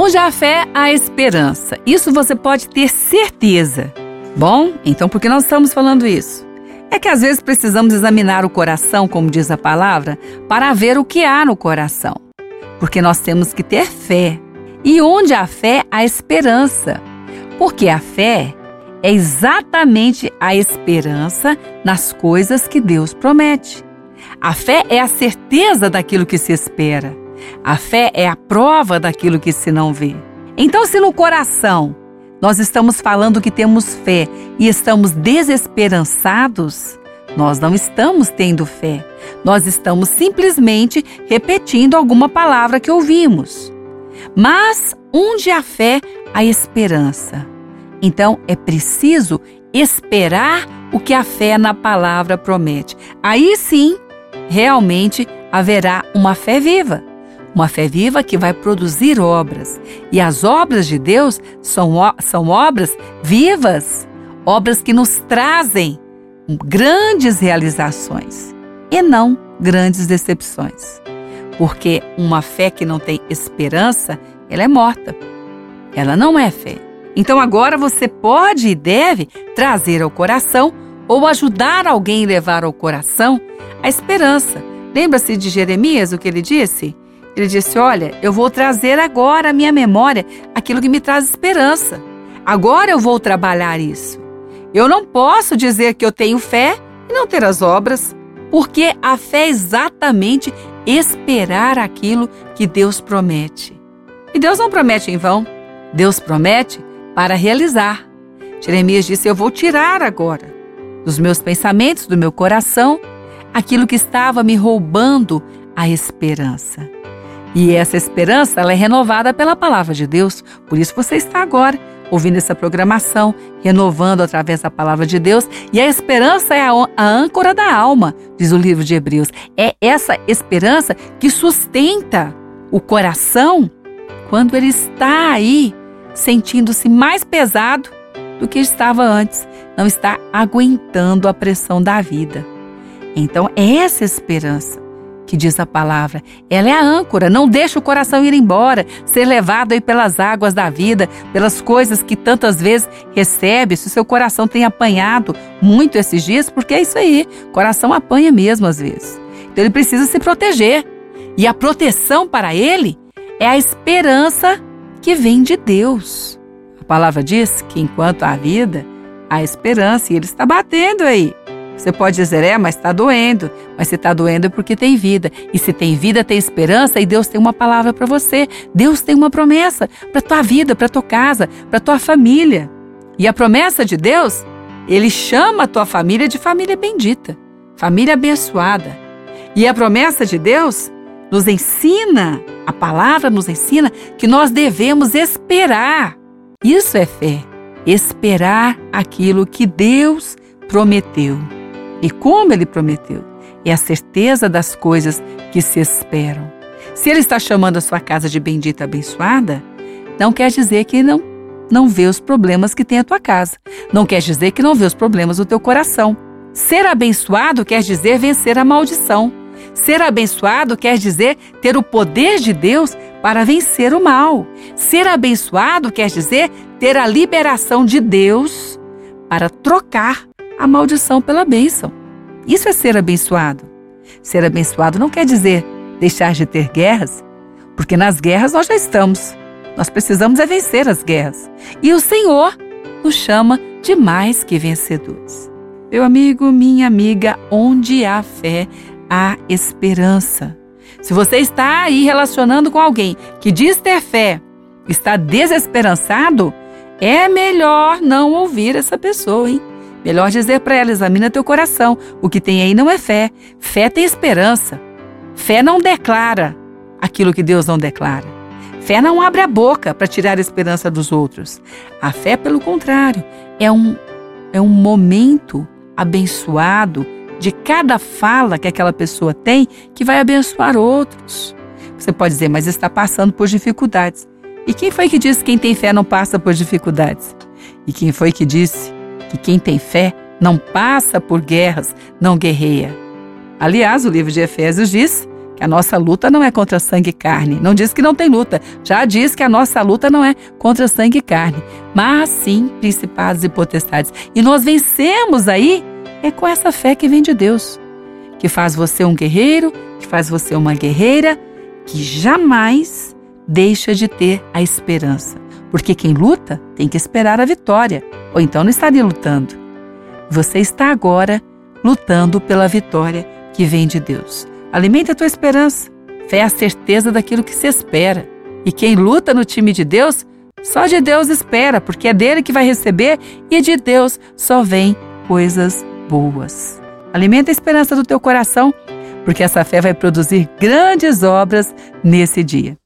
Onde há fé, há esperança. Isso você pode ter certeza. Bom, então por que nós estamos falando isso? É que às vezes precisamos examinar o coração, como diz a palavra, para ver o que há no coração. Porque nós temos que ter fé. E onde há fé, há esperança. Porque a fé é exatamente a esperança nas coisas que Deus promete. A fé é a certeza daquilo que se espera. A fé é a prova daquilo que se não vê. Então, se no coração nós estamos falando que temos fé e estamos desesperançados, nós não estamos tendo fé. Nós estamos simplesmente repetindo alguma palavra que ouvimos. Mas onde há fé, há esperança. Então é preciso esperar o que a fé na palavra promete. Aí sim, realmente haverá uma fé viva. Uma fé viva que vai produzir obras. E as obras de Deus são, são obras vivas, obras que nos trazem grandes realizações e não grandes decepções. Porque uma fé que não tem esperança, ela é morta. Ela não é fé. Então agora você pode e deve trazer ao coração ou ajudar alguém a levar ao coração a esperança. Lembra-se de Jeremias, o que ele disse? Ele disse: Olha, eu vou trazer agora à minha memória aquilo que me traz esperança. Agora eu vou trabalhar isso. Eu não posso dizer que eu tenho fé e não ter as obras, porque a fé é exatamente esperar aquilo que Deus promete. E Deus não promete em vão, Deus promete para realizar. Jeremias disse: Eu vou tirar agora dos meus pensamentos, do meu coração, aquilo que estava me roubando a esperança. E essa esperança é renovada pela palavra de Deus. Por isso você está agora ouvindo essa programação, renovando através da palavra de Deus. E a esperança é a, a âncora da alma, diz o livro de Hebreus. É essa esperança que sustenta o coração quando ele está aí sentindo-se mais pesado do que estava antes, não está aguentando a pressão da vida. Então, é essa esperança que diz a palavra. Ela é a âncora, não deixa o coração ir embora, ser levado aí pelas águas da vida, pelas coisas que tantas vezes recebe. Se o seu coração tem apanhado muito esses dias, porque é isso aí, coração apanha mesmo às vezes. Então ele precisa se proteger. E a proteção para ele é a esperança que vem de Deus. A palavra diz que enquanto há vida, há esperança e ele está batendo aí. Você pode dizer, é, mas está doendo. Mas se está doendo é porque tem vida. E se tem vida, tem esperança e Deus tem uma palavra para você. Deus tem uma promessa para tua vida, para tua casa, para tua família. E a promessa de Deus, ele chama a tua família de família bendita, família abençoada. E a promessa de Deus nos ensina, a palavra nos ensina que nós devemos esperar. Isso é fé. Esperar aquilo que Deus prometeu. E como ele prometeu? É a certeza das coisas que se esperam. Se ele está chamando a sua casa de bendita abençoada, não quer dizer que não não vê os problemas que tem a tua casa. Não quer dizer que não vê os problemas do teu coração. Ser abençoado quer dizer vencer a maldição. Ser abençoado quer dizer ter o poder de Deus para vencer o mal. Ser abençoado quer dizer ter a liberação de Deus para trocar a maldição pela bênção. Isso é ser abençoado. Ser abençoado não quer dizer deixar de ter guerras, porque nas guerras nós já estamos. Nós precisamos é vencer as guerras. E o Senhor nos chama de mais que vencedores. Meu amigo, minha amiga, onde há fé, há esperança. Se você está aí relacionando com alguém que diz ter fé, está desesperançado, é melhor não ouvir essa pessoa, hein? Melhor dizer para ela: examina teu coração. O que tem aí não é fé. Fé tem esperança. Fé não declara aquilo que Deus não declara. Fé não abre a boca para tirar a esperança dos outros. A fé, pelo contrário, é um, é um momento abençoado de cada fala que aquela pessoa tem que vai abençoar outros. Você pode dizer, mas está passando por dificuldades. E quem foi que disse que quem tem fé não passa por dificuldades? E quem foi que disse que quem tem fé não passa por guerras, não guerreia. Aliás, o livro de Efésios diz que a nossa luta não é contra sangue e carne. Não diz que não tem luta, já diz que a nossa luta não é contra sangue e carne, mas sim principados e potestades. E nós vencemos aí é com essa fé que vem de Deus, que faz você um guerreiro, que faz você uma guerreira, que jamais deixa de ter a esperança. Porque quem luta tem que esperar a vitória, ou então não estaria lutando. Você está agora lutando pela vitória que vem de Deus. Alimente a tua esperança. Fé é a certeza daquilo que se espera. E quem luta no time de Deus, só de Deus espera, porque é dele que vai receber e de Deus só vem coisas boas. Alimenta a esperança do teu coração, porque essa fé vai produzir grandes obras nesse dia.